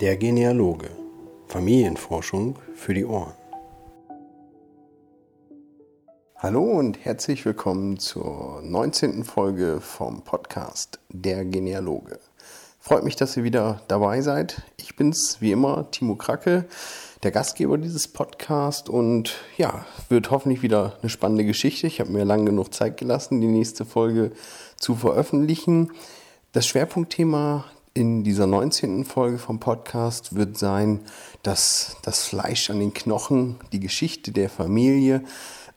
Der Genealoge. Familienforschung für die Ohren. Hallo und herzlich willkommen zur 19. Folge vom Podcast Der Genealoge. Freut mich, dass ihr wieder dabei seid. Ich bin's wie immer, Timo Kracke, der Gastgeber dieses Podcasts und ja, wird hoffentlich wieder eine spannende Geschichte. Ich habe mir lange genug Zeit gelassen, die nächste Folge zu veröffentlichen. Das Schwerpunktthema in dieser 19. Folge vom Podcast wird sein, dass das Fleisch an den Knochen, die Geschichte der Familie,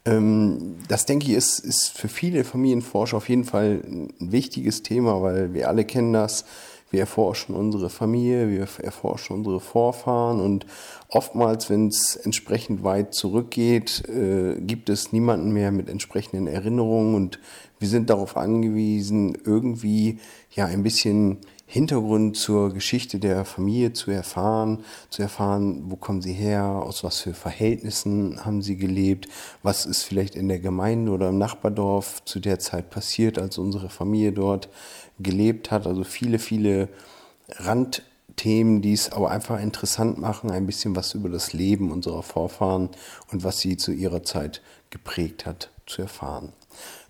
ähm, das denke ich ist, ist für viele Familienforscher auf jeden Fall ein wichtiges Thema, weil wir alle kennen das. Wir erforschen unsere Familie, wir erforschen unsere Vorfahren und oftmals, wenn es entsprechend weit zurückgeht, äh, gibt es niemanden mehr mit entsprechenden Erinnerungen und wir sind darauf angewiesen, irgendwie ja ein bisschen Hintergrund zur Geschichte der Familie zu erfahren, zu erfahren, wo kommen sie her, aus was für Verhältnissen haben sie gelebt, was ist vielleicht in der Gemeinde oder im Nachbardorf zu der Zeit passiert, als unsere Familie dort gelebt hat. Also viele, viele Randthemen, die es aber einfach interessant machen, ein bisschen was über das Leben unserer Vorfahren und was sie zu ihrer Zeit geprägt hat, zu erfahren.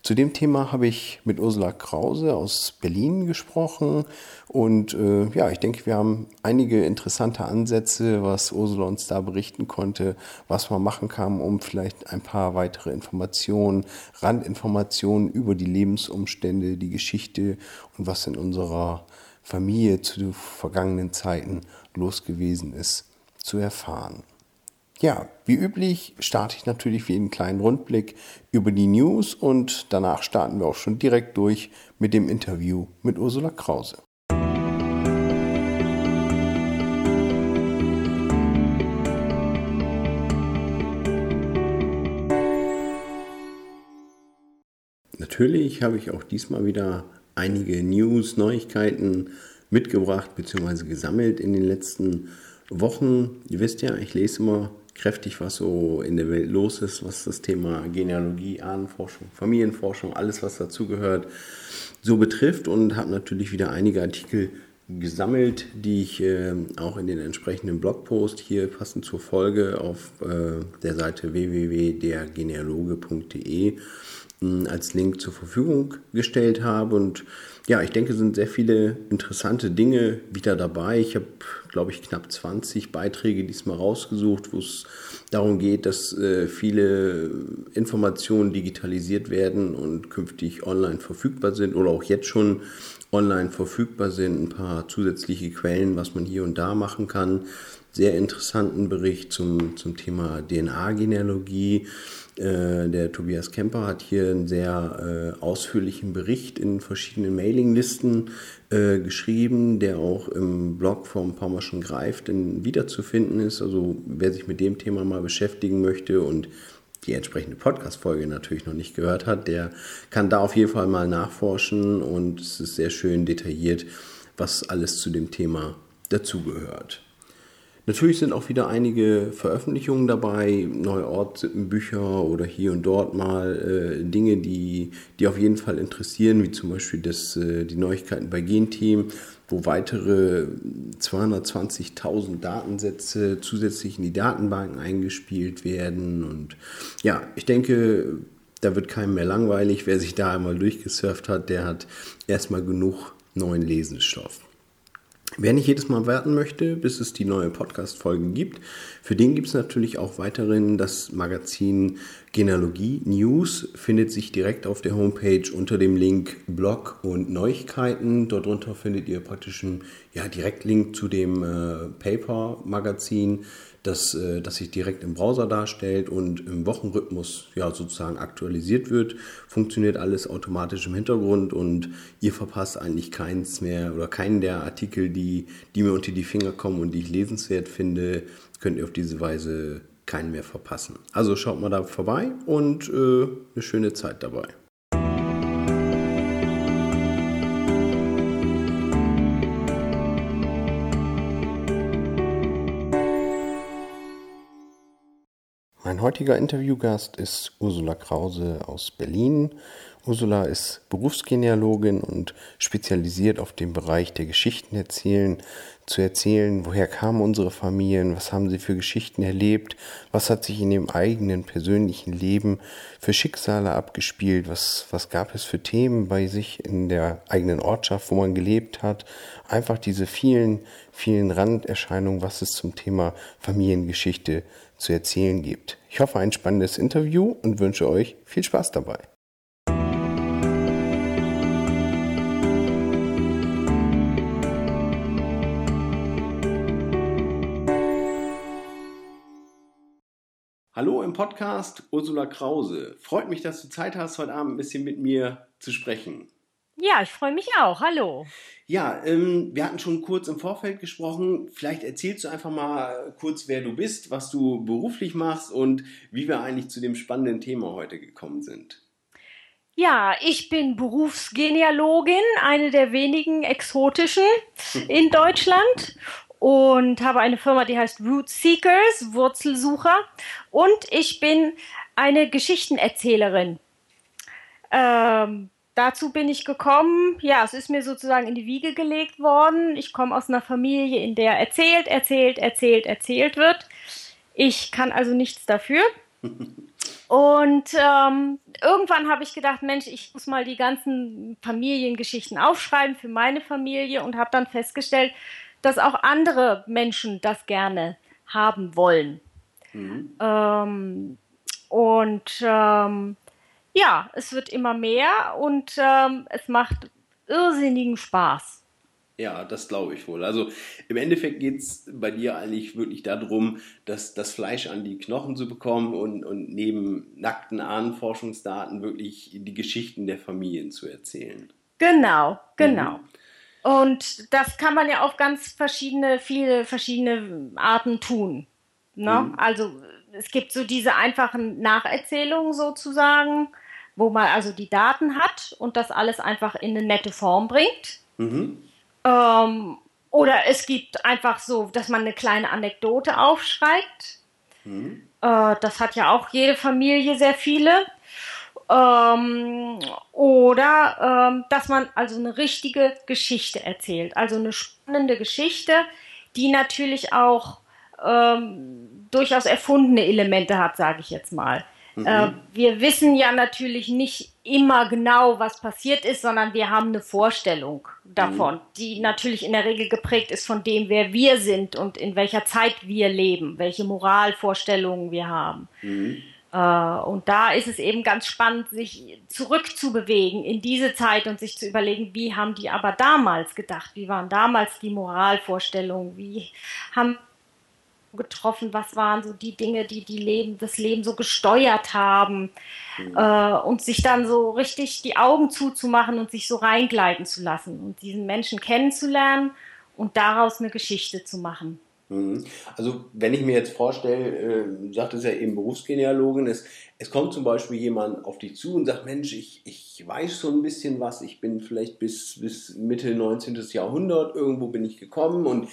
Zu dem Thema habe ich mit Ursula Krause aus Berlin gesprochen und äh, ja, ich denke, wir haben einige interessante Ansätze, was Ursula uns da berichten konnte, was man machen kann, um vielleicht ein paar weitere Informationen, Randinformationen über die Lebensumstände, die Geschichte und was in unserer Familie zu vergangenen Zeiten los gewesen ist, zu erfahren. Ja, wie üblich starte ich natürlich wie einen kleinen Rundblick über die News und danach starten wir auch schon direkt durch mit dem Interview mit Ursula Krause. Natürlich habe ich auch diesmal wieder einige News, Neuigkeiten mitgebracht bzw. gesammelt in den letzten Wochen. Ihr wisst ja, ich lese immer kräftig, was so in der Welt los ist, was das Thema Genealogie, Ahnenforschung, Familienforschung, alles, was dazugehört, so betrifft. Und habe natürlich wieder einige Artikel gesammelt, die ich äh, auch in den entsprechenden Blogpost hier passend zur Folge auf äh, der Seite www.dergenealoge.de als Link zur Verfügung gestellt habe. Und ja, ich denke, sind sehr viele interessante Dinge wieder dabei. Ich habe, glaube ich, knapp 20 Beiträge diesmal rausgesucht, wo es darum geht, dass äh, viele Informationen digitalisiert werden und künftig online verfügbar sind oder auch jetzt schon online verfügbar sind. Ein paar zusätzliche Quellen, was man hier und da machen kann. Sehr interessanten Bericht zum, zum Thema DNA-Genealogie äh, der Tobias Kemper hat hier einen sehr äh, ausführlichen Bericht in verschiedenen Mailinglisten äh, geschrieben, der auch im Blog vom Pommerschen Greift wiederzufinden ist. Also wer sich mit dem Thema mal beschäftigen möchte und die entsprechende Podcast-Folge natürlich noch nicht gehört hat, der kann da auf jeden Fall mal nachforschen und es ist sehr schön detailliert, was alles zu dem Thema dazugehört. Natürlich sind auch wieder einige Veröffentlichungen dabei, neue Ortssippenbücher oder hier und dort mal äh, Dinge, die, die auf jeden Fall interessieren, wie zum Beispiel das, äh, die Neuigkeiten bei Genteam, wo weitere 220.000 Datensätze zusätzlich in die Datenbanken eingespielt werden. Und ja, ich denke, da wird keinem mehr langweilig. Wer sich da einmal durchgesurft hat, der hat erstmal genug neuen Lesensstoff. Wer nicht jedes Mal warten möchte, bis es die neue Podcast-Folge gibt, für den gibt es natürlich auch weiterhin das Magazin Genealogie News, findet sich direkt auf der Homepage unter dem Link Blog und Neuigkeiten. Darunter findet ihr praktisch einen ja, Direktlink zu dem äh, Paper-Magazin das, äh, das sich direkt im Browser darstellt und im Wochenrhythmus ja sozusagen aktualisiert wird. Funktioniert alles automatisch im Hintergrund und ihr verpasst eigentlich keins mehr oder keinen der Artikel, die, die mir unter die Finger kommen und die ich lesenswert finde, könnt ihr auf diese Weise keinen mehr verpassen. Also schaut mal da vorbei und äh, eine schöne Zeit dabei. Heutiger Interviewgast ist Ursula Krause aus Berlin. Ursula ist Berufsgenealogin und spezialisiert auf den Bereich der Geschichten erzählen, zu erzählen, woher kamen unsere Familien, was haben sie für Geschichten erlebt, was hat sich in ihrem eigenen persönlichen Leben für Schicksale abgespielt, was, was gab es für Themen bei sich in der eigenen Ortschaft, wo man gelebt hat. Einfach diese vielen, vielen Randerscheinungen, was es zum Thema Familiengeschichte zu erzählen gibt. Ich hoffe, ein spannendes Interview und wünsche euch viel Spaß dabei. Hallo im Podcast Ursula Krause. Freut mich, dass du Zeit hast, heute Abend ein bisschen mit mir zu sprechen. Ja, ich freue mich auch. Hallo. Ja, ähm, wir hatten schon kurz im Vorfeld gesprochen. Vielleicht erzählst du einfach mal kurz, wer du bist, was du beruflich machst und wie wir eigentlich zu dem spannenden Thema heute gekommen sind. Ja, ich bin Berufsgenealogin, eine der wenigen exotischen in Deutschland und habe eine Firma, die heißt Root Seekers, Wurzelsucher. Und ich bin eine Geschichtenerzählerin. Ähm, dazu bin ich gekommen, ja, es ist mir sozusagen in die Wiege gelegt worden. Ich komme aus einer Familie, in der erzählt, erzählt, erzählt, erzählt wird. Ich kann also nichts dafür. Und ähm, irgendwann habe ich gedacht, Mensch, ich muss mal die ganzen Familiengeschichten aufschreiben für meine Familie und habe dann festgestellt, dass auch andere Menschen das gerne haben wollen. Mhm. Ähm, und ähm, ja, es wird immer mehr und ähm, es macht irrsinnigen Spaß. Ja, das glaube ich wohl. Also im Endeffekt geht es bei dir eigentlich wirklich darum, dass das Fleisch an die Knochen zu bekommen und, und neben nackten Ahnenforschungsdaten wirklich die Geschichten der Familien zu erzählen. Genau, genau. Mhm. Und das kann man ja auf ganz verschiedene, viele verschiedene Arten tun. Ne? Mhm. Also es gibt so diese einfachen Nacherzählungen sozusagen, wo man also die Daten hat und das alles einfach in eine nette Form bringt. Mhm. Ähm, oder es gibt einfach so, dass man eine kleine Anekdote aufschreibt. Mhm. Äh, das hat ja auch jede Familie sehr viele. Ähm, oder ähm, dass man also eine richtige Geschichte erzählt. Also eine spannende Geschichte, die natürlich auch ähm, durchaus erfundene Elemente hat, sage ich jetzt mal. Mhm. Äh, wir wissen ja natürlich nicht immer genau, was passiert ist, sondern wir haben eine Vorstellung davon, mhm. die natürlich in der Regel geprägt ist von dem, wer wir sind und in welcher Zeit wir leben, welche Moralvorstellungen wir haben. Mhm. Äh, und da ist es eben ganz spannend, sich zurückzubewegen in diese Zeit und sich zu überlegen, wie haben die aber damals gedacht? Wie waren damals die Moralvorstellungen? Wie haben getroffen? Was waren so die Dinge, die, die Leben, das Leben so gesteuert haben? Mhm. Äh, und sich dann so richtig die Augen zuzumachen und sich so reingleiten zu lassen und diesen Menschen kennenzulernen und daraus eine Geschichte zu machen. Mhm. Also wenn ich mir jetzt vorstelle, äh, sagt es ja eben Berufsgenealogin, es, es kommt zum Beispiel jemand auf dich zu und sagt, Mensch, ich, ich weiß so ein bisschen was, ich bin vielleicht bis, bis Mitte 19. Jahrhundert, irgendwo bin ich gekommen und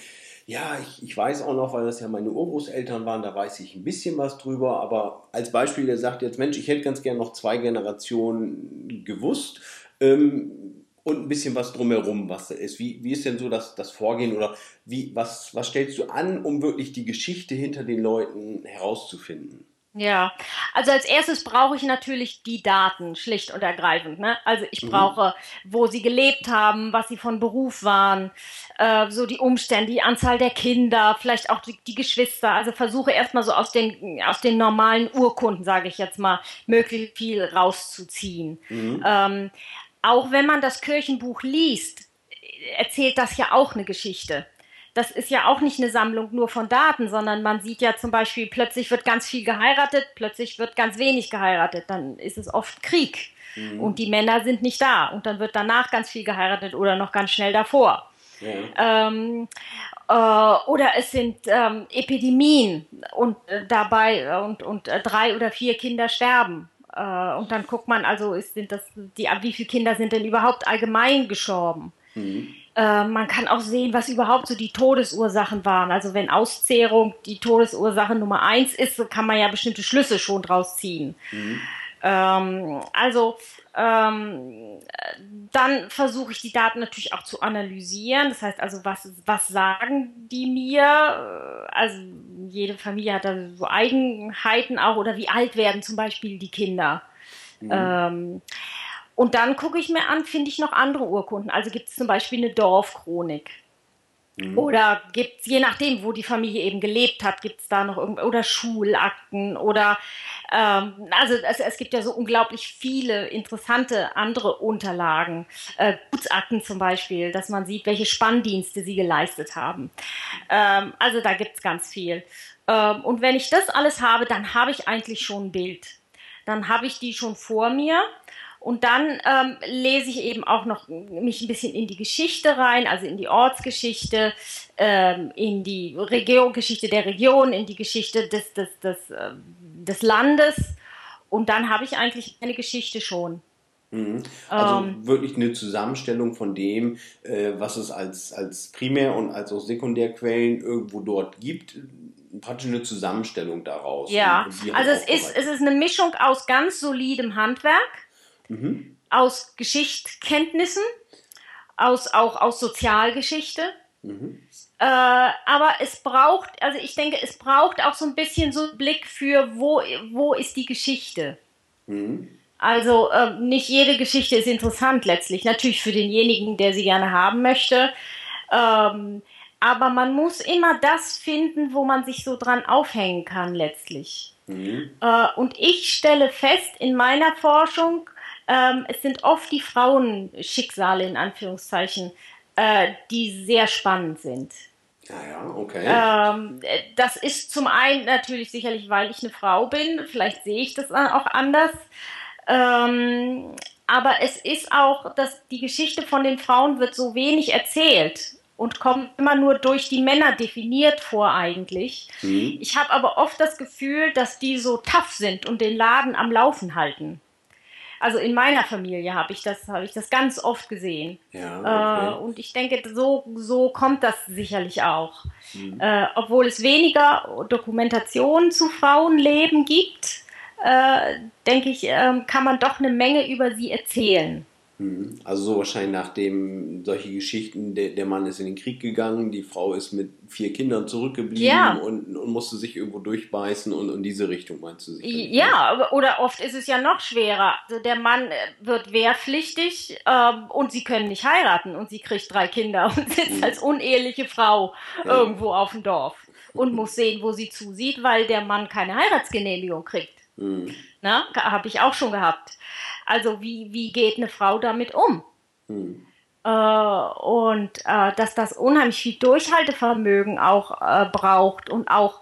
ja, ich, ich weiß auch noch, weil das ja meine Urgroßeltern waren, da weiß ich ein bisschen was drüber, aber als Beispiel, der sagt jetzt, Mensch, ich hätte ganz gern noch zwei Generationen gewusst. Ähm, und ein bisschen was drumherum, was da ist. Wie, wie ist denn so das, das Vorgehen oder wie, was, was stellst du an, um wirklich die Geschichte hinter den Leuten herauszufinden? Ja, also als erstes brauche ich natürlich die Daten, schlicht und ergreifend. Ne? Also ich mhm. brauche, wo sie gelebt haben, was sie von Beruf waren, äh, so die Umstände, die Anzahl der Kinder, vielleicht auch die, die Geschwister. Also versuche erstmal so aus den, aus den normalen Urkunden, sage ich jetzt mal, möglichst viel rauszuziehen. Mhm. Ähm, auch wenn man das Kirchenbuch liest, erzählt das ja auch eine Geschichte. Das ist ja auch nicht eine Sammlung nur von Daten, sondern man sieht ja zum Beispiel, plötzlich wird ganz viel geheiratet, plötzlich wird ganz wenig geheiratet, dann ist es oft Krieg mhm. und die Männer sind nicht da und dann wird danach ganz viel geheiratet oder noch ganz schnell davor. Ja. Ähm, äh, oder es sind ähm, Epidemien und äh, dabei äh, und, und äh, drei oder vier Kinder sterben äh, und dann guckt man, also ist, sind das die, wie viele Kinder sind denn überhaupt allgemein gestorben? Mhm. Äh, man kann auch sehen, was überhaupt so die Todesursachen waren. Also wenn Auszehrung die Todesursache Nummer eins ist, so kann man ja bestimmte Schlüsse schon draus ziehen. Mhm. Ähm, also Ähm, dann versuche ich die Daten natürlich auch zu analysieren. Das heißt also, was, was sagen die mir? Also jede Familie hat da so Eigenheiten auch oder wie alt werden zum Beispiel die Kinder. Mhm. Ähm, und dann gucke ich mir an, finde ich noch andere Urkunden. Also gibt es zum Beispiel eine Dorfchronik. Mhm. Oder gibt es, je nachdem, wo die Familie eben gelebt hat, gibt es da noch irgend oder Schulakten oder ähm, also es, es, gibt ja so unglaublich viele interessante andere Unterlagen, äh, Gutsakten zum Beispiel, dass man sieht, welche Spanndienste sie geleistet haben. Ähm, also da gibt es ganz viel. Ähm, und wenn ich das alles habe, dann habe ich eigentlich schon ein Bild. Dann habe ich die schon vor mir und dann ähm, lese ich eben auch noch mich ein bisschen in die Geschichte rein, also in die Ortsgeschichte, ähm, in die Region, Geschichte der Region, in die Geschichte des, des, des, äh, des Landes. Und dann habe ich eigentlich eine Geschichte schon. Mhm. Also ähm, wirklich eine Zusammenstellung von dem, äh, was es als, als Primär- und als auch Sekundärquellen irgendwo dort gibt. Praktisch eine Zusammenstellung daraus. Ja, also es ist, es ist eine Mischung aus ganz solidem Handwerk mhm. aus Geschichtskenntnissen, aus, auch aus Sozialgeschichte. Mhm. Äh, aber es braucht, also ich denke, es braucht auch so ein bisschen so einen Blick für, wo, wo ist die Geschichte. Mhm. Also äh, nicht jede Geschichte ist interessant letztlich. Natürlich für denjenigen, der sie gerne haben möchte. Ähm, aber man muss immer das finden, wo man sich so dran aufhängen kann letztlich. Mhm. Äh, und ich stelle fest in meiner Forschung, ähm, es sind oft die Frauenschicksale in Anführungszeichen, äh, die sehr spannend sind. Ja, ja, okay. Ähm, das ist zum einen natürlich sicherlich, weil ich eine Frau bin, vielleicht sehe ich das auch anders. Ähm, aber es ist auch, dass die Geschichte von den Frauen wird so wenig erzählt und kommt immer nur durch die Männer definiert vor eigentlich. Mhm. Ich habe aber oft das Gefühl, dass die so tough sind und den Laden am Laufen halten. Also in meiner Familie habe ich das, habe ich das ganz oft gesehen. Ja, okay. äh, und ich denke, so, so kommt das sicherlich auch. Mhm. Äh, obwohl es weniger Dokumentationen zu Frauenleben gibt, äh, denke ich, ähm, kann man doch eine Menge über sie erzählen. Mhm. Also so wahrscheinlich nachdem solche Geschichten, der, der Mann ist in den Krieg gegangen, die Frau ist mit vier Kindern zurückgeblieben ja. und, und, musste sich irgendwo durchbeißen und in diese Richtung meinst du sich? Ja, oder oft ist es ja noch schwerer. Also der Mann äh, wird wehrpflichtig ähm, und sie können nicht heiraten und sie kriegt drei Kinder und sitzt mhm. als uneheliche Frau ja. irgendwo auf dem Dorf und muss sehen, wo sie zusieht, weil der Mann keine Heiratsgenehmigung kriegt. Mhm. Habe ich auch schon gehabt. Also wie, wie geht eine Frau damit um? Hm. Äh, und äh, dass das unheimlich viel Durchhaltevermögen auch äh, braucht und auch,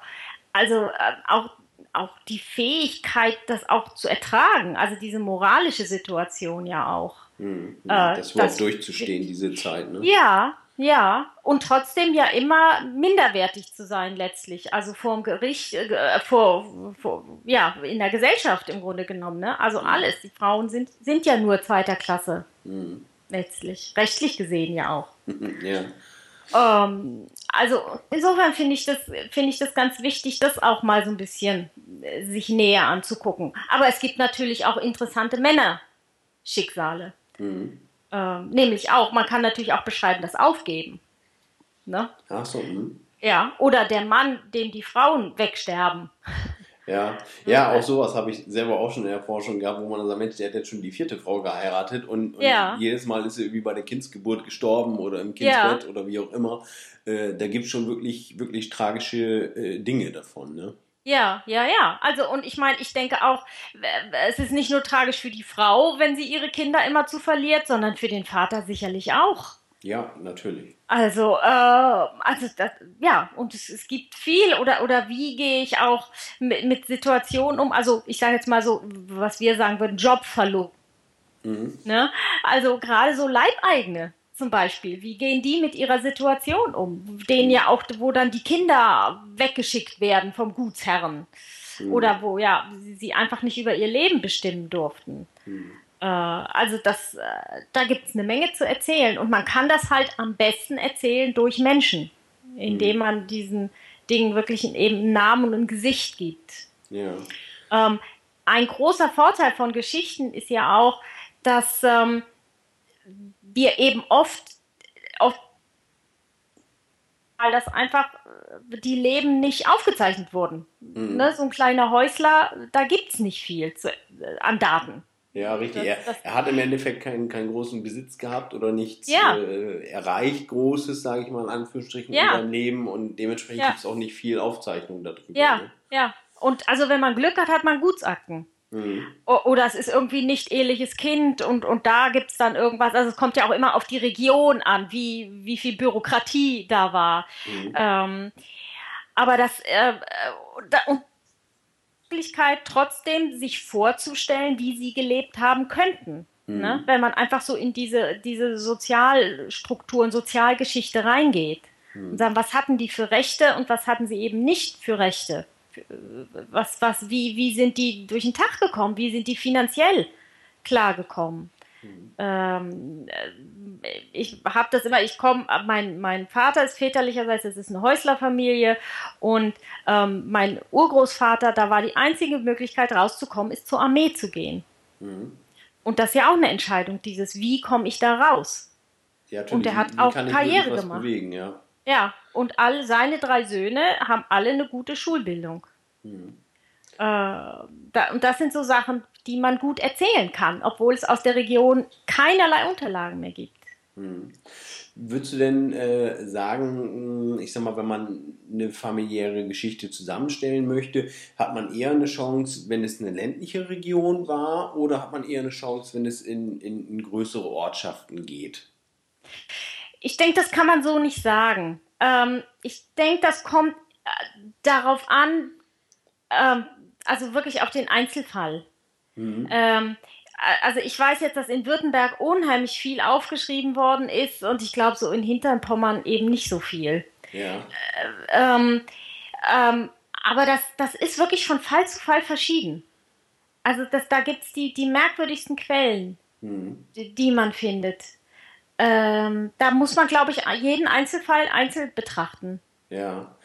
also äh, auch, auch die Fähigkeit, das auch zu ertragen, also diese moralische Situation ja auch. Hm. hm. das überhaupt durchzustehen, diese Zeit. Ne? Ja, ja, und trotzdem ja immer minderwertig zu sein letztlich, also vor dem Gericht, äh, vor, vor, ja, in der Gesellschaft im Grunde genommen, ne? Also mhm. alles, die Frauen sind, sind ja nur zweiter Klasse, mhm. letztlich, rechtlich gesehen ja auch. ja. Ähm, also insofern finde ich das, finde ich das ganz wichtig, das auch mal so ein bisschen äh, sich näher anzugucken. Aber es gibt natürlich auch interessante Männerschicksale. Mhm. Ähm, nämlich auch, man kann natürlich auch beschreiben, das Aufgeben. Ne? Ach so. Mh. Ja, oder der Mann, dem die Frauen wegsterben. Ja, ja, auch sowas habe ich selber auch schon in der Forschung gehabt, wo man sagt, Mensch, der hat jetzt schon die vierte Frau geheiratet und, und ja. jedes Mal ist er irgendwie bei der Kindsgeburt gestorben oder im Kindsbett ja. oder wie auch immer. Äh, da gibt es schon wirklich, wirklich tragische äh, Dinge davon, ne? Ja, ja, ja. Also und ich meine, ich denke auch, es ist nicht nur tragisch für die Frau, wenn sie ihre Kinder immer zu verliert, sondern für den Vater sicherlich auch. Ja, natürlich. Also, äh, also das, ja, und es, es gibt viel oder oder wie gehe ich auch mit, mit Situationen um? Also ich sage jetzt mal so, was wir sagen würden, Jobverlust. Mhm. Ne? Also gerade so Leibeigene zum Beispiel, wie gehen die mit ihrer Situation um? Denen ja auch, wo dann die Kinder weggeschickt werden vom Gutsherren. Mhm. Oder wo ja, sie einfach nicht über ihr Leben bestimmen durften. Mhm. Äh, also das, äh, da gibt es eine Menge zu erzählen. Und man kann das halt am besten erzählen durch Menschen, indem mhm. man diesen Dingen wirklich eben einen Namen und ein Gesicht gibt. Ja. Ähm, ein großer Vorteil von Geschichten ist ja auch, dass ähm, wir eben oft, oft weil das einfach die Leben nicht aufgezeichnet wurden. Mhm. Ne, so ein kleiner Häusler, da gibt es nicht viel zu, äh, an Daten. Ja, richtig. Das, das er, er, hat im Endeffekt keinen, keinen großen Besitz gehabt oder nichts ja. äh, erreicht, Großes, sage ich mal in Anführungsstrichen, ja. in seinem Leben und dementsprechend ja. gibt es auch nicht viel Aufzeichnung darüber. Ja, ne? ja. Und also wenn man Glück hat, hat man Gutsakten. Mhm. Oder es ist irgendwie nicht eheliches Kind und, und da gibt es dann irgendwas. Also es kommt ja auch immer auf die Region an, wie, wie viel Bürokratie da war. Mhm. Ähm, aber das äh, äh da, und Möglichkeit trotzdem sich vorzustellen, wie sie gelebt haben könnten. Mhm. Ne? Wenn man einfach so in diese, diese Sozialstrukturen, Sozialgeschichte reingeht. Mhm. Und sagen, was hatten die für Rechte und was hatten sie eben nicht für Rechte? Was, was, wie, wie sind die durch den Tag gekommen? Wie sind die finanziell klargekommen? Mhm. Ähm, äh, ich habe das immer, ich komme, mein, mein Vater ist väterlicherseits, es ist eine Häuslerfamilie und ähm, mein Urgroßvater, da war die einzige Möglichkeit rauszukommen, ist zur Armee zu gehen. Mhm. Und das ist ja auch eine Entscheidung, dieses, wie komme ich da raus? Ja, und er hat auch Karriere gemacht. Bewegen, ja. Ja, und all seine drei Söhne haben alle eine gute Schulbildung. Mhm. Äh, da, und das sind so Sachen, die man gut erzählen kann, obwohl es aus der Region keinerlei Unterlagen mehr gibt. Mhm. Würdest du denn äh, sagen, hm, ich sag mal, wenn man eine familiäre Geschichte zusammenstellen möchte, hat man eher eine Chance, wenn es eine ländliche Region war, oder hat man eher eine Chance, wenn es in, in, in größere Ortschaften geht? Ich denke, das kann man so nicht sagen. Ähm, ich denke, das kommt äh, darauf an, ähm, also wirklich auf den Einzelfall. Mhm. Ähm, also ich weiß jetzt, dass in Württemberg unheimlich viel aufgeschrieben worden ist und ich glaube so in Hinterpommern eben nicht so viel. Ja. Äh, ähm, ähm, aber das, das ist wirklich von Fall zu Fall verschieden. Also das, da gibt es die, die merkwürdigsten Quellen, mhm. die, die man findet ähm, da muss man, glaube ich, jeden Einzelfall einzeln betrachten. Ja.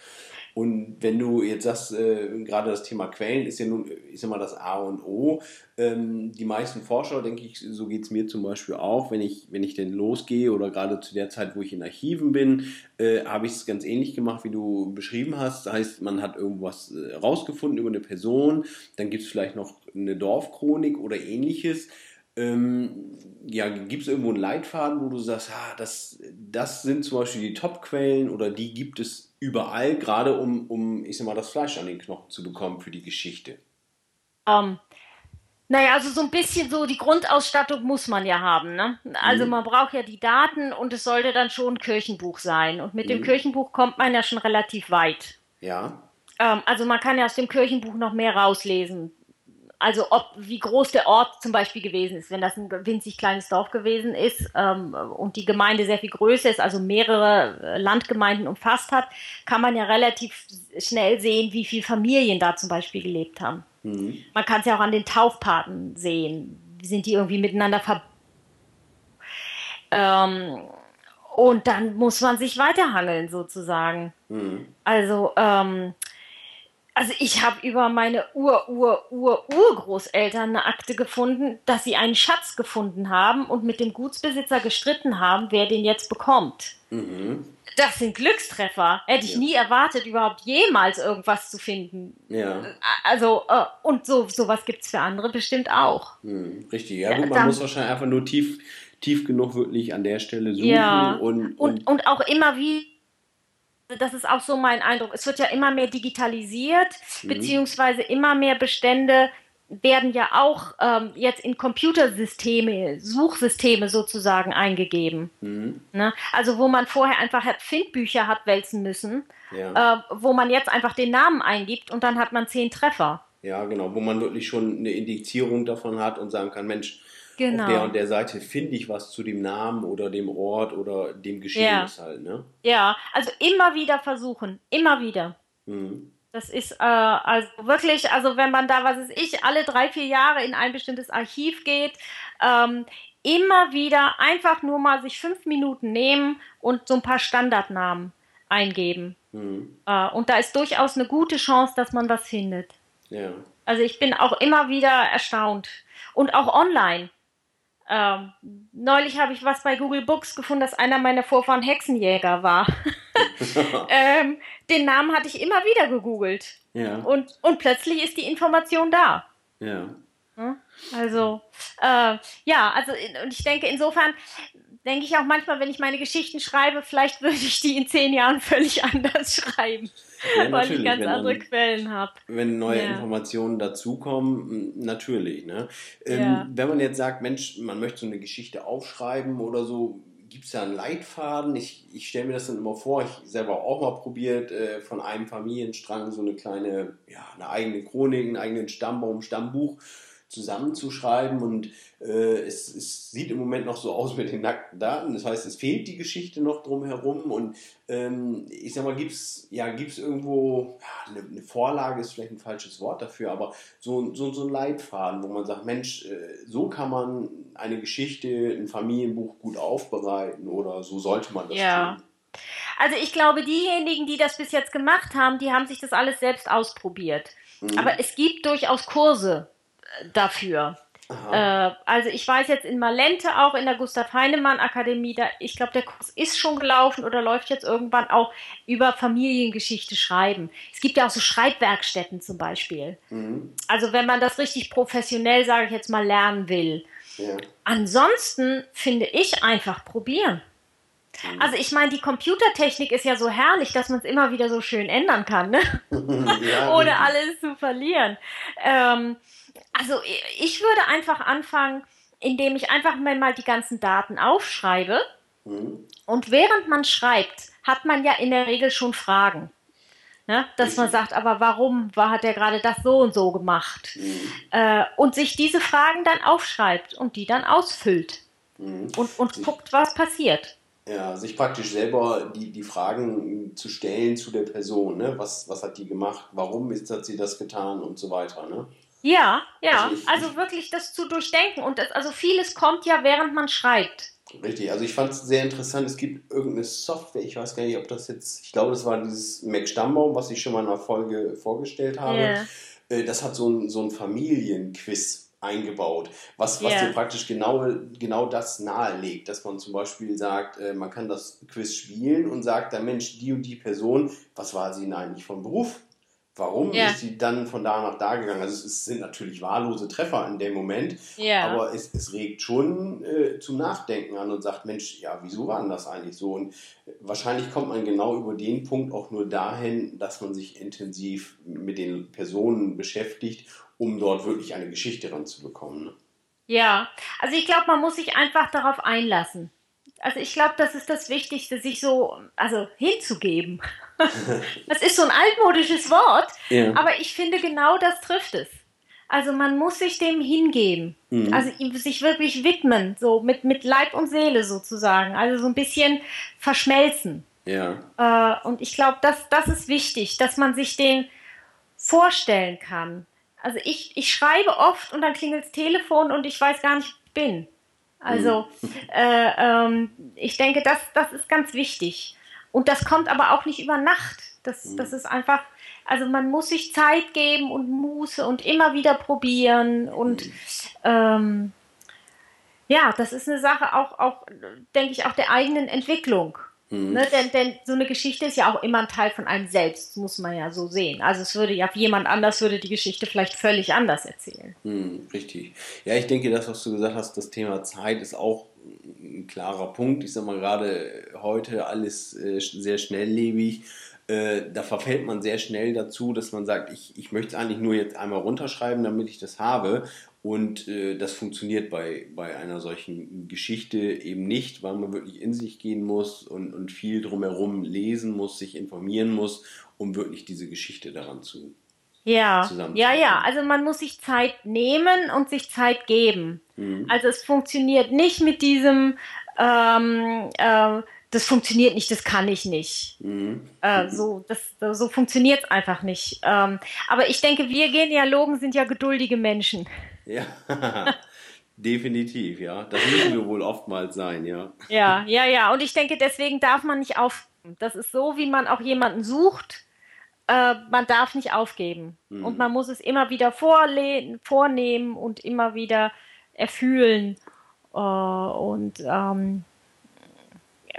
Und wenn du jetzt sagst, äh, gerade das Thema Quellen ist ja nun, ist immer das A und O. Ähm, die meisten Forscher, denke ich, so geht es mir zum Beispiel auch, wenn ich, wenn ich denn losgehe oder gerade zu der Zeit, wo ich in Archiven bin, äh, habe ich es ganz ähnlich gemacht, wie du beschrieben hast. Das heißt, man hat irgendwas äh, rausgefunden über eine Person, dann gibt es vielleicht noch eine Dorfchronik oder ähnliches. Ähm, ja, gibt es irgendwo einen Leitfaden, wo du sagst, ah, das, das sind zum Beispiel die Top-Quellen oder die gibt es überall, gerade um, um, ich sag mal, das Fleisch an den Knochen zu bekommen für die Geschichte? Um, ähm, naja, also so ein bisschen so die Grundausstattung muss man ja haben. Ne? Also mhm. man braucht ja die Daten und es sollte dann schon ein Kirchenbuch sein. Und mit mhm. dem Kirchenbuch kommt man ja schon relativ weit. Ja. Ähm, also man kann ja aus dem Kirchenbuch noch mehr rauslesen also ob wie groß der Ort zum Beispiel gewesen ist, wenn das ein winzig kleines Dorf gewesen ist ähm, und die Gemeinde sehr viel größer ist, also mehrere äh, Landgemeinden umfasst hat, kann man ja relativ schnell sehen, wie viele Familien da zum Beispiel gelebt haben. Mhm. Man kann es ja auch an den Taufpaten sehen. Sind die irgendwie miteinander verbunden? Ähm, und dann muss man sich weiterhangeln sozusagen. Mhm. Also ähm, also ich habe über meine Ur-Ur-Ur-Urgroßeltern eine Akte gefunden, dass sie einen Schatz gefunden haben und mit dem Gutsbesitzer gestritten haben, wer den jetzt bekommt. Mhm. Das sind Glückstreffer. Hätte ich ja. nie erwartet, überhaupt jemals irgendwas zu finden. Ja. Also, äh, und so sowas gibt es für andere bestimmt auch. Mhm, richtig, ja, gut, man Dann, muss wahrscheinlich einfach nur tief, tief genug wirklich an der Stelle suchen. Ja. Und, und, und, und auch immer wie das ist auch so mein Eindruck. Es wird ja immer mehr digitalisiert, mhm. beziehungsweise immer mehr Bestände werden ja auch ähm, jetzt in Computersysteme, Suchsysteme sozusagen eingegeben. Mhm. Ne? Also wo man vorher einfach Findbücher hat wälzen müssen, ja. äh, wo man jetzt einfach den Namen eingibt und dann hat man zehn Treffer. Ja, genau, wo man wirklich schon eine Indizierung davon hat und sagen kann, Mensch, Genau. Auf der und der Seite finde ich was zu dem Namen oder dem Ort oder dem Geschehnis ja. halt, ne? Ja, also immer wieder versuchen, immer wieder. Mhm. Das ist äh, also wirklich, also wenn man da, was ist ich, alle drei, vier Jahre in ein bestimmtes Archiv geht, ähm, immer wieder einfach nur mal sich fünf Minuten nehmen und so ein paar Standardnamen eingeben. Mhm. Äh, und da ist durchaus eine gute Chance, dass man was findet. Ja. Also ich bin auch immer wieder erstaunt. Und auch online. Ähm, neulich habe ich was bei Google Books gefunden, dass einer meiner Vorfahren Hexenjäger war. ähm, den Namen hatte ich immer wieder gegoogelt. Ja. Und, und plötzlich ist die Information da. Ja. Also, äh, ja, also, und ich denke, insofern denke ich auch manchmal, wenn ich meine Geschichten schreibe, vielleicht würde ich die in zehn Jahren völlig anders schreiben, ja, weil ich ganz andere dann, Quellen habe. Wenn neue ja. Informationen dazukommen, natürlich. Ne? Ähm, ja. Wenn man jetzt sagt, Mensch, man möchte so eine Geschichte aufschreiben oder so, gibt es da einen Leitfaden? Ich, ich stelle mir das dann immer vor, ich selber auch mal probiert, äh, von einem Familienstrang so eine kleine, ja, eine eigene Chronik, einen eigenen Stammbaum, Stammbuch zusammenzuschreiben und äh, es, es, sieht im Moment noch so aus mit den nackten Daten. Das heißt, es fehlt die Geschichte noch drumherum und ähm, ich sag mal, gibt es ja, gibt's irgendwo, ja, eine, eine, Vorlage ist vielleicht ein falsches Wort dafür, aber so, so, so ein Leitfaden, wo man sagt, Mensch, äh, so kann man eine Geschichte, ein Familienbuch gut aufbereiten oder so sollte man das ja. tun. Also ich glaube, diejenigen, die das bis jetzt gemacht haben, die haben sich das alles selbst ausprobiert. Mhm. Aber es gibt durchaus Kurse dafür. Äh, also ich weiß jetzt in Malente auch in der Gustav Heinemann Akademie, da, ich glaube der Kurs ist schon gelaufen oder läuft jetzt irgendwann auch über Familiengeschichte schreiben. Es gibt ja auch so Schreibwerkstätten zum Beispiel. Mhm. Also wenn man das richtig professionell, sage ich jetzt mal, lernen will. Ja. Ansonsten finde ich einfach probieren. Mhm. Also ich meine, die Computertechnik ist ja so herrlich, dass man es immer wieder so schön ändern kann, ne? ja, ohne alles zu verlieren. Ähm, also ich würde einfach anfangen, indem ich einfach mal die ganzen Daten aufschreibe. Mhm. Und während man schreibt, hat man ja in der Regel schon Fragen. Ne? Dass man sagt, aber warum war, hat er gerade das so und so gemacht? Mhm. Äh, und sich diese Fragen dann aufschreibt und die dann ausfüllt. Mhm. Und, und guckt, was passiert. Ja, sich praktisch selber die, die Fragen zu stellen zu der Person. Ne? Was, was hat die gemacht? Warum ist, hat sie das getan und so weiter. Ne? Ja, ja, also, ich, also, wirklich das zu durchdenken. Und das, also vieles kommt ja, während man schreibt. Richtig, also ich fand es sehr interessant. Es gibt irgendeine Software, ich weiß gar nicht, ob das jetzt, ich glaube, das war dieses Mac Stammbaum, was ich schon mal in einer Folge vorgestellt habe. Yeah. Das hat so ein, so ein Familienquiz eingebaut, was, was yeah. dir praktisch genau, genau das nahelegt, dass man zum Beispiel sagt, äh, man kann das Quiz spielen und sagt, der Mensch, die und die Person, was war sie denn eigentlich vom Beruf? Warum ja. ist sie dann von da nach da gegangen? Also es sind natürlich wahllose Treffer in dem Moment, ja. aber es, es regt schon äh, zum Nachdenken an und sagt, Mensch, ja, wieso war denn das eigentlich so? Und wahrscheinlich kommt man genau über den Punkt auch nur dahin, dass man sich intensiv mit den Personen beschäftigt, um dort wirklich eine Geschichte ranzubekommen. Ne? Ja, also ich glaube, man muss sich einfach darauf einlassen. Also ich glaube, das ist das Wichtigste, sich so, also hinzugeben. das ist so ein altmodisches Wort, ja. aber ich finde genau das trifft es. Also man muss sich dem hingeben, mhm. also sich wirklich widmen, so mit, mit Leib und Seele sozusagen, also so ein bisschen verschmelzen. Ja. Äh, und ich glaube, das, das ist wichtig, dass man sich den vorstellen kann. Also ich, ich schreibe oft und dann klingelt das Telefon und ich weiß gar nicht, bin. Also mhm. äh, ähm, ich denke, das, das ist ganz wichtig. Und das kommt aber auch nicht über Nacht. Das, mhm. das ist einfach, also man muss sich Zeit geben und Muße und immer wieder probieren. Und mhm. ähm, ja, das ist eine Sache auch, auch denke ich, auch der eigenen Entwicklung. Mhm. Ne, denn, denn so eine Geschichte ist ja auch immer ein Teil von einem selbst, muss man ja so sehen. Also es würde ja jemand anders würde die Geschichte vielleicht völlig anders erzählen. Mhm, richtig. Ja, ich denke, das, was du gesagt hast, das Thema Zeit ist auch ein klarer Punkt. Ich sage mal gerade heute alles äh, sehr schnelllebig. Äh, da verfällt man sehr schnell dazu, dass man sagt, ich, ich möchte es eigentlich nur jetzt einmal runterschreiben, damit ich das habe. Und äh, das funktioniert bei, bei einer solchen Geschichte eben nicht, weil man wirklich in sich gehen muss und, und viel drumherum lesen muss, sich informieren muss, um wirklich diese Geschichte daran zu ja, ja, ja. Also man muss sich Zeit nehmen und sich Zeit geben. Mhm. Also es funktioniert nicht mit diesem, ähm, äh, das funktioniert nicht, das kann ich nicht. Mhm. Äh, so das, so funktioniert es einfach nicht. Ähm, aber ich denke, wir Genealogen sind ja geduldige Menschen. Ja. Definitiv, ja. Das müssen wir wohl oftmals sein, ja. Ja, ja, ja. Und ich denke, deswegen darf man nicht auf. Das ist so, wie man auch jemanden sucht äh, man darf nicht aufgeben. Mhm. Und man muss es immer wieder vornehmen und immer wieder erfühlen. Äh, und ähm,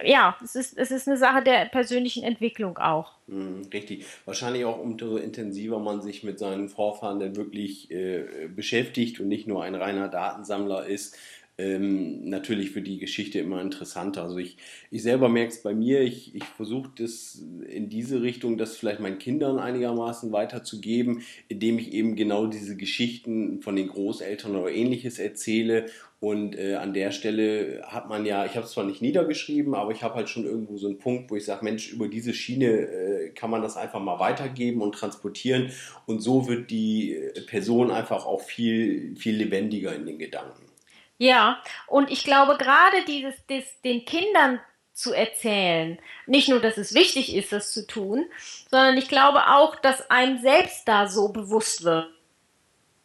ja, es ist, es ist eine Sache der persönlichen Entwicklung auch. Mhm, richtig. Wahrscheinlich auch umso intensiver man sich mit seinen Vorfahren dann wirklich äh, beschäftigt und nicht nur ein reiner Datensammler ist, ähm, natürlich für die Geschichte immer interessanter. Also ich, ich selber merke es bei mir, ich, ich versuche das in diese Richtung, das vielleicht meinen Kindern einigermaßen weiterzugeben, indem ich eben genau diese Geschichten von den Großeltern oder ähnliches erzähle. Und äh, an der Stelle hat man ja, ich habe es zwar nicht niedergeschrieben, aber ich habe halt schon irgendwo so einen Punkt, wo ich sage, Mensch, über diese Schiene äh, kann man das einfach mal weitergeben und transportieren. Und so wird die äh, Person einfach auch viel, viel lebendiger in den Gedanken. Ja, und ich glaube gerade dieses, das, den Kindern zu erzählen, nicht nur, dass es wichtig ist, das zu tun, sondern ich glaube auch, dass einem selbst da so bewusst wird,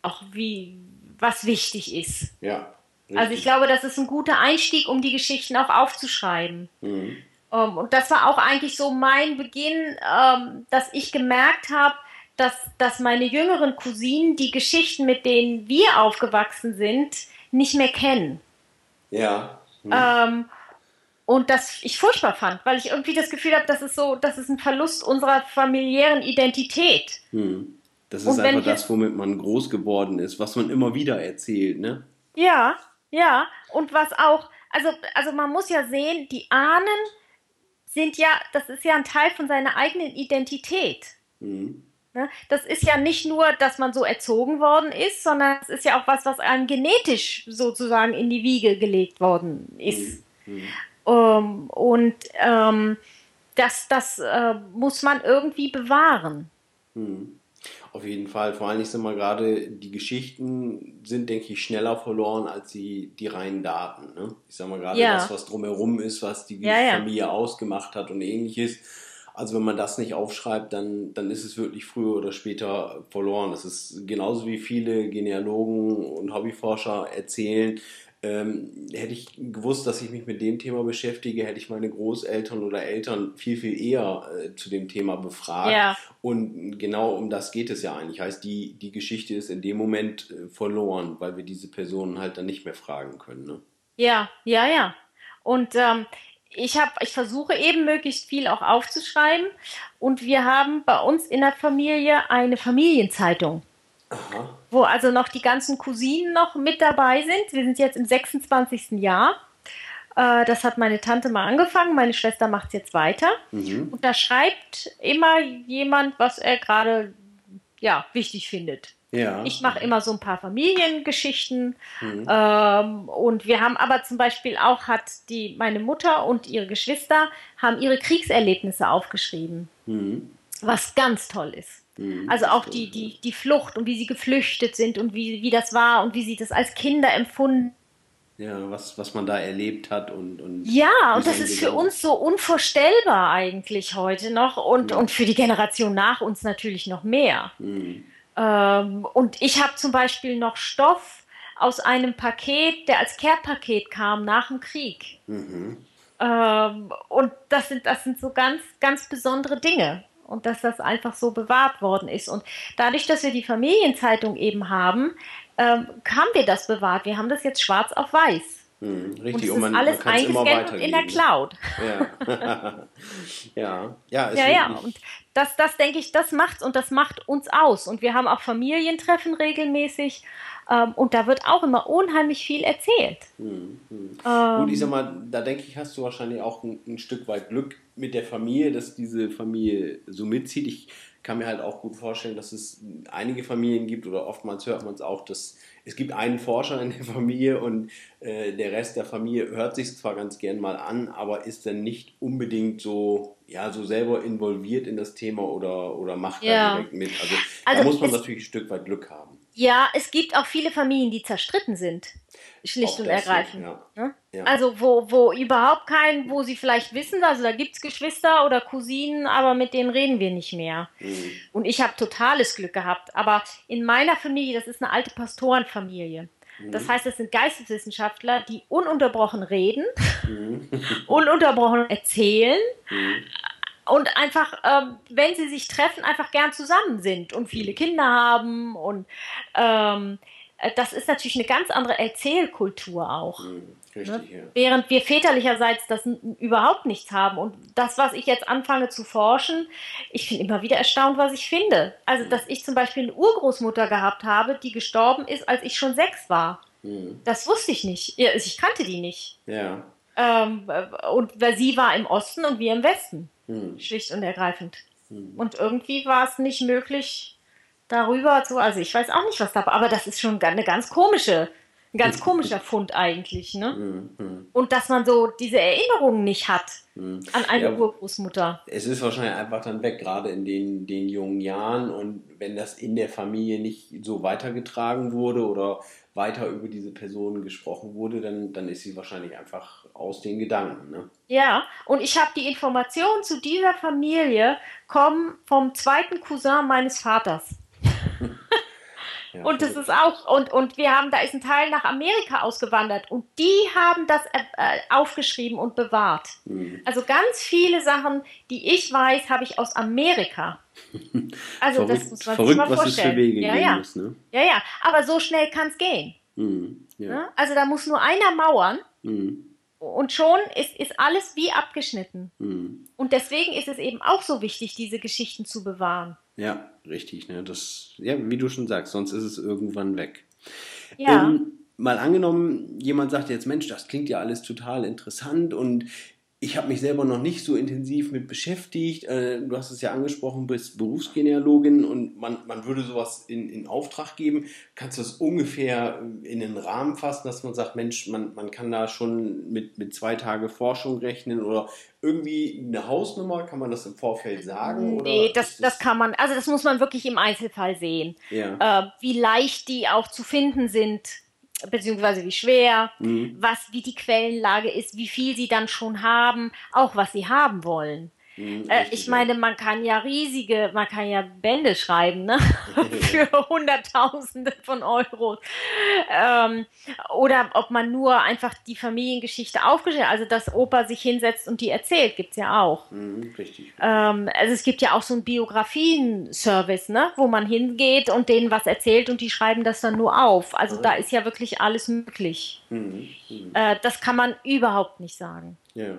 auch wie, was wichtig ist. Ja. Richtig. Also ich glaube, das ist ein guter Einstieg, um die Geschichten auch aufzuschreiben. Mhm. Um, ähm, und das war auch eigentlich so mein Beginn, ähm, dass ich gemerkt habe, dass, dass meine jüngeren Cousinen die Geschichten, mit denen wir aufgewachsen sind, nicht mehr kennen. Ja. Hm. Ähm, und das ich furchtbar fand, weil ich irgendwie das Gefühl habe, das ist so, das ist ein Verlust unserer familiären Identität. Hm. Das ist einfach das, womit man groß geworden ist, was man immer wieder erzählt, ne? Ja, ja. Und was auch, also, also man muss ja sehen, die Ahnen sind ja, das ist ja ein Teil von seiner eigenen Identität. Mhm. Ne? Das ist ja nicht nur, dass man so erzogen worden ist, sondern es ist ja auch was, was einem genetisch sozusagen in die Wiege gelegt worden ist. Mhm. Ähm, und ähm, das, das äh, muss man irgendwie bewahren. Mhm. Auf jeden Fall. Vor allem, ich sag mal, gerade die Geschichten sind, denke ich, schneller verloren als die, die reinen Daten. Ne? Ich sag mal, gerade ja. das, was drumherum ist, was die ja, Familie ja. ausgemacht hat und ähnliches also wenn man das nicht aufschreibt, dann, dann ist es wirklich früher oder später verloren. Das ist genauso wie viele Genealogen und Hobbyforscher erzählen. Ähm, hätte ich gewusst, dass ich mich mit dem Thema beschäftige, hätte ich meine Großeltern oder Eltern viel, viel eher äh, zu dem Thema befragt. Ja. Und genau um das geht es ja eigentlich. Heißt, die, die Geschichte ist in dem Moment äh, verloren, weil wir diese Personen halt dann nicht mehr fragen können. Ne? Ja, ja, ja. Und ähm, ich habe, ich versuche eben möglichst viel auch aufzuschreiben. Und wir haben bei uns in der Familie eine Familienzeitung. Aha. Wo also noch die ganzen Cousinen noch mit dabei sind. Wir sind jetzt im 26. Jahr. Äh, das hat meine Tante mal angefangen, meine Schwester macht es jetzt weiter. Mhm. Und da schreibt immer jemand, was er gerade ja, wichtig findet. Ja. Ich mache immer so ein paar Familiengeschichten. Mhm. Ähm, und wir haben aber zum Beispiel auch, hat die, meine Mutter und ihre Geschwister haben ihre Kriegserlebnisse aufgeschrieben. Mhm. Was ganz toll ist. Mhm, also auch die, die, die Flucht und wie sie geflüchtet sind und wie, wie das war und wie sie das als Kinder empfunden ja, was, was man da erlebt hat und. und ja, und das ist für uns so unvorstellbar eigentlich heute noch und, ja. und für die Generation nach uns natürlich noch mehr. Mhm. Ähm, und ich habe zum Beispiel noch Stoff aus einem Paket, der als Care-Paket kam nach dem Krieg. Mhm. Ähm, und das sind, das sind so ganz, ganz besondere Dinge. Und dass das einfach so bewahrt worden ist. Und dadurch, dass wir die Familienzeitung eben haben, ähm, haben wir das bewahrt. Wir haben das jetzt schwarz auf weiß. Hm, richtig, und, es und man, ist alles eingescannt in der Cloud. Ja, ja, ja, ja, ja. Und das, das denke ich, das macht's und das macht uns aus. Und wir haben auch Familientreffen regelmäßig. Ähm, und da wird auch immer unheimlich viel erzählt. Hm, hm. Ähm, Gut, ich sag mal, da denke ich, hast du wahrscheinlich auch ein, ein, Stück weit Glück mit der Familie, dass diese Familie so mitzieht. Ich kann mir halt auch gut vorstellen, dass es einige Familien gibt oder oftmals hört man es auch, dass es gibt einen Forscher in der Familie und äh, der Rest der Familie hört sich zwar ganz gern mal an, aber ist dann nicht unbedingt so, ja, so selber involviert in das Thema oder, oder macht ja. da direkt mit. Also, also da muss man natürlich ein Stück weit Glück haben. Ja, es gibt auch viele Familien, die zerstritten sind. Schlicht und ergreifend. Ja. Ne? Ja. Also wo, wo überhaupt kein, wo sie vielleicht wissen, also da gibt es Geschwister oder Cousinen, aber mit denen reden wir nicht mehr. Mhm. Und ich habe totales Glück gehabt. Aber in meiner Familie, das ist eine alte Pastorenfamilie. Mhm. Das heißt, das sind Geisteswissenschaftler, die ununterbrochen reden, mhm. ununterbrochen erzählen mhm. Und einfach, ähm, wenn sie sich treffen, einfach gern zusammen sind und viele Kinder haben und ähm, äh, das ist natürlich eine ganz andere Erzählkultur auch. Mhm, richtig, ne? ja. Während wir väterlicherseits das überhaupt nichts haben. Und das, was ich jetzt anfange zu forschen, ich bin immer wieder erstaunt, was ich finde. Also, dass ich zum Beispiel eine Urgroßmutter gehabt habe, die gestorben ist, als ich schon sechs war. Mhm. Das wusste ich nicht. Ich kannte die nicht. Ja. Ähm, und sie war im Osten und wir im Westen. Mhm. Schlicht und ergreifend. Und irgendwie war es nicht möglich, darüber zu. Also ich weiß auch nicht, was da war, aber das ist schon eine ganz komische, ein ganz komischer Fund eigentlich, ne? Mhm. Und dass man so diese Erinnerungen nicht hat Mhm. an eine Ja. Urgroßmutter. Es ist wahrscheinlich einfach dann weg, gerade in den, den jungen Jahren. Und wenn das in der Familie nicht so weitergetragen wurde oder weiter über diese Person gesprochen wurde, dann, dann ist sie wahrscheinlich einfach aus den Gedanken. Ne? Ja, und ich habe die Informationen zu dieser Familie kommen vom zweiten Cousin meines Vaters. Ja, Und das ist auch, und, und wir haben, da ist ein Teil nach Amerika ausgewandert und die haben das äh, äh, aufgeschrieben und bewahrt. Mhm. Also ganz viele Sachen, die ich weiß, habe ich aus Amerika. Also das verrückt, muss man verrückt sich mal was es vorstellen. für Wege ja, ja. muss. Ne? ja, ja, aber so schnell kann es gehen. Mhm. Ja. Ne? Also da muss nur einer mauern Mhm. und schon ist, ist alles wie abgeschnitten. Mhm. Und deswegen ist es eben auch so wichtig, diese Geschichten zu bewahren. Ja, richtig. Ne? Das, ja, wie du schon sagst, sonst ist es irgendwann weg. Ja. Ähm, mal angenommen, jemand sagt jetzt, Mensch, das klingt ja alles total interessant und ich habe mich selber noch nicht so intensiv mit beschäftigt. Äh, du hast es ja angesprochen, bist Berufsgenealogin und man, man würde sowas in, in Auftrag geben. Kannst du das ungefähr in den Rahmen fassen, dass man sagt, Mensch, man, man kann da schon mit, mit zwei Tage Forschung rechnen oder irgendwie eine Hausnummer? Kann man das im Vorfeld sagen? Nee, das, ist das kann man, also das muss man wirklich im Einzelfall sehen. Ja. Äh, wie leicht die auch zu finden sind, beziehungsweise wie schwer, Mhm. was, wie die Quellenlage ist, wie viel sie dann schon haben, auch was sie haben wollen. Mhm, Äh, ich meine, man kann ja riesige, man kann ja Bände schreiben, ne? Für Hunderttausende von Euros. Ähm, oder ob man nur einfach die Familiengeschichte aufgestellt, also dass Opa sich hinsetzt und die erzählt, gibt's ja auch. Mhm, richtig. Ähm, also es gibt ja auch so einen Biografien-Service, ne? wo man hingeht und denen was erzählt und die schreiben das dann nur auf. Also da ist ja wirklich alles möglich. Mhm. Mhm. Äh, das kann man überhaupt nicht sagen. Ja.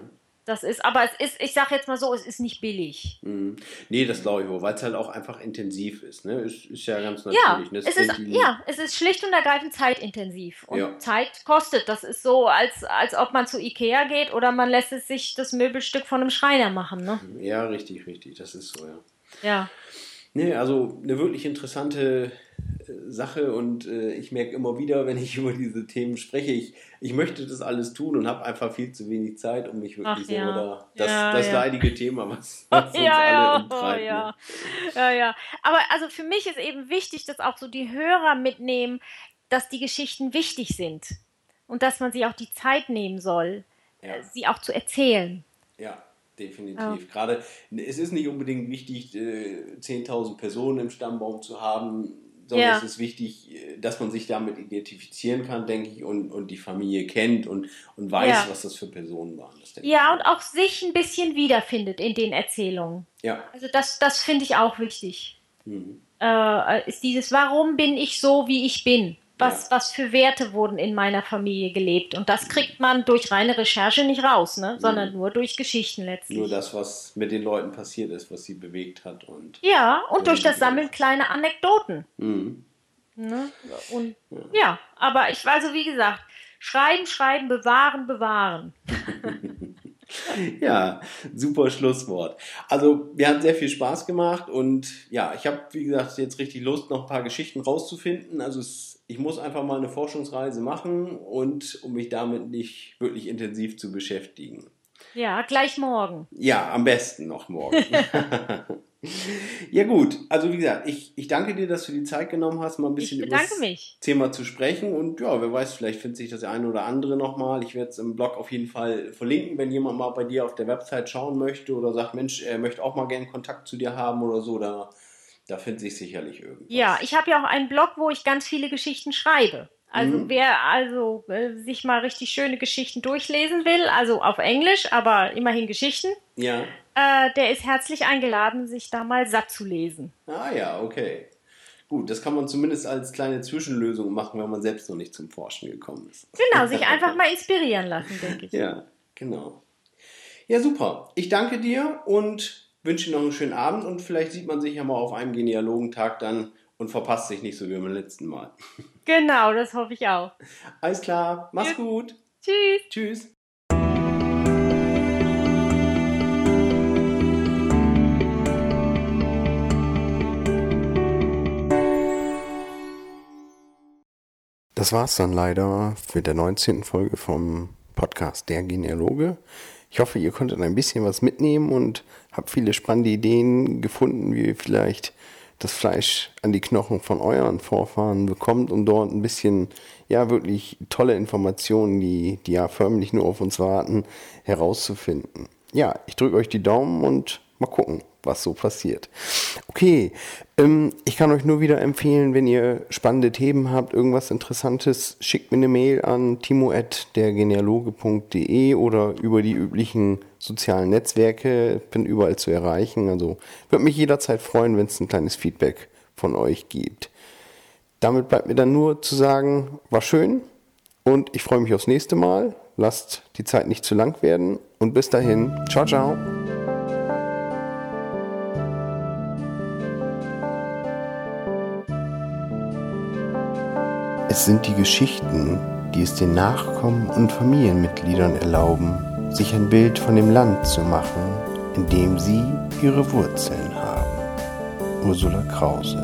Das ist, aber es ist, ich sag jetzt mal so, es ist nicht billig. Mhm. Nee, das glaube ich wohl, weil es halt auch einfach intensiv ist. Ne? Ist, ist ja ganz Ja, natürlich. ne? es ist, ja, es ist schlicht und ergreifend zeitintensiv. Und Ja. Zeit kostet. Das ist so, als, als ob man zu Ikea geht oder man lässt es sich das Möbelstück von einem Schreiner machen. Ne? Ja, richtig, richtig. Das ist so, ja. Ja. Nee, also eine wirklich interessante äh, Sache und äh, ich merke immer wieder, wenn ich über diese Themen spreche, ich, ich möchte das alles tun und habe einfach viel zu wenig Zeit, um mich wirklich Ach, selber ja. da, das, Ja, das ja. leidige Thema, was, was uns ja, ja, alle oh, umtreibt. ja. Ne? ja, ja. Aber also für mich ist eben wichtig, dass auch so die Hörer mitnehmen, dass die Geschichten wichtig sind und dass man sich auch die Zeit nehmen soll, sie auch zu erzählen. Ja, definitiv. Gerade, es ist nicht unbedingt wichtig, äh, 10.000 Personen im Stammbaum zu haben, sondern Ja. es ist wichtig, äh, dass man sich damit identifizieren kann, denke ich, und, und die Familie kennt und, und weiß, Ja. was das für Personen waren. Ja, und auch sich ein bisschen wiederfindet in den Erzählungen. Ja. Also das, das finde ich auch wichtig. Mhm. Äh, ist dieses, warum bin ich so, wie ich bin? Was, Ja. was für Werte wurden in meiner Familie gelebt? Und das kriegt man durch reine Recherche nicht raus, ne? sondern nur durch Geschichten letztlich. Nur das, was mit den Leuten passiert ist, was sie bewegt hat. Und, Ja, und durch das Ja. Sammeln kleiner Anekdoten. mhm. Ne? Und ja. aber ich, also wie gesagt, schreiben, schreiben, bewahren, bewahren. Ja, super Schlusswort. Also, mir hat sehr viel Spaß gemacht und ja, ich habe, wie gesagt, jetzt richtig Lust, noch ein paar Geschichten rauszufinden. Also, es, ich muss einfach mal eine Forschungsreise machen und um mich damit nicht wirklich intensiv zu beschäftigen. Ja, gleich morgen. Ja, am besten noch morgen. ja, gut. Also, wie gesagt, ich, ich danke dir, dass du die Zeit genommen hast, mal ein bisschen über das mich. Thema zu sprechen. Und ja, wer weiß, vielleicht findet sich das eine oder andere nochmal. Ich werde es im Blog auf jeden Fall verlinken, wenn jemand mal bei dir auf der Website schauen möchte oder sagt, Mensch, er möchte auch mal gerne Kontakt zu dir haben oder so. Da, da findet sich sicherlich irgendwas. Ja, ich habe ja auch einen Blog, wo ich ganz viele Geschichten schreibe. Also Mhm. wer also äh, sich mal richtig schöne Geschichten durchlesen will, also auf Englisch, aber immerhin Geschichten, Ja. äh, der ist herzlich eingeladen, sich da mal satt zu lesen. Ah ja, okay. Gut, das kann man zumindest als kleine Zwischenlösung machen, wenn man selbst noch nicht zum Forschen gekommen ist. Genau, sich einfach mal inspirieren lassen, denke ich. Ja, genau. Ja, super. Ich danke dir und wünsche dir noch einen schönen Abend und vielleicht sieht man sich ja mal auf einem Genealogentag dann und verpasst sich nicht so wie beim letzten Mal. Genau, das hoffe ich auch. Alles klar, mach's gut. Tschüss. Tschüss. Das war's dann leider für der 19. Folge vom Podcast Der Genealoge. Ich hoffe, ihr konntet ein bisschen was mitnehmen und habt viele spannende Ideen gefunden, wie ihr vielleicht das Fleisch an die Knochen von euren Vorfahren bekommt, um dort ein bisschen, ja, wirklich tolle Informationen, die, die ja förmlich nur auf uns warten, herauszufinden. Ja, ich drücke euch die Daumen und mal gucken, was so passiert. Okay, ähm, ich kann euch nur wieder empfehlen, wenn ihr spannende Themen habt, irgendwas Interessantes, schickt mir eine Mail an timo.dergenealoge.de oder über die üblichen sozialen Netzwerke. Bin überall zu erreichen. Also würde mich jederzeit freuen, wenn es ein kleines Feedback von euch gibt. Damit bleibt mir dann nur zu sagen, war schön und ich freue mich aufs nächste Mal. Lasst die Zeit nicht zu lang werden und bis dahin, ciao, ciao. Es sind die Geschichten, die es den Nachkommen und Familienmitgliedern erlauben, sich ein Bild von dem Land zu machen, in dem sie ihre Wurzeln haben. Ursula Krause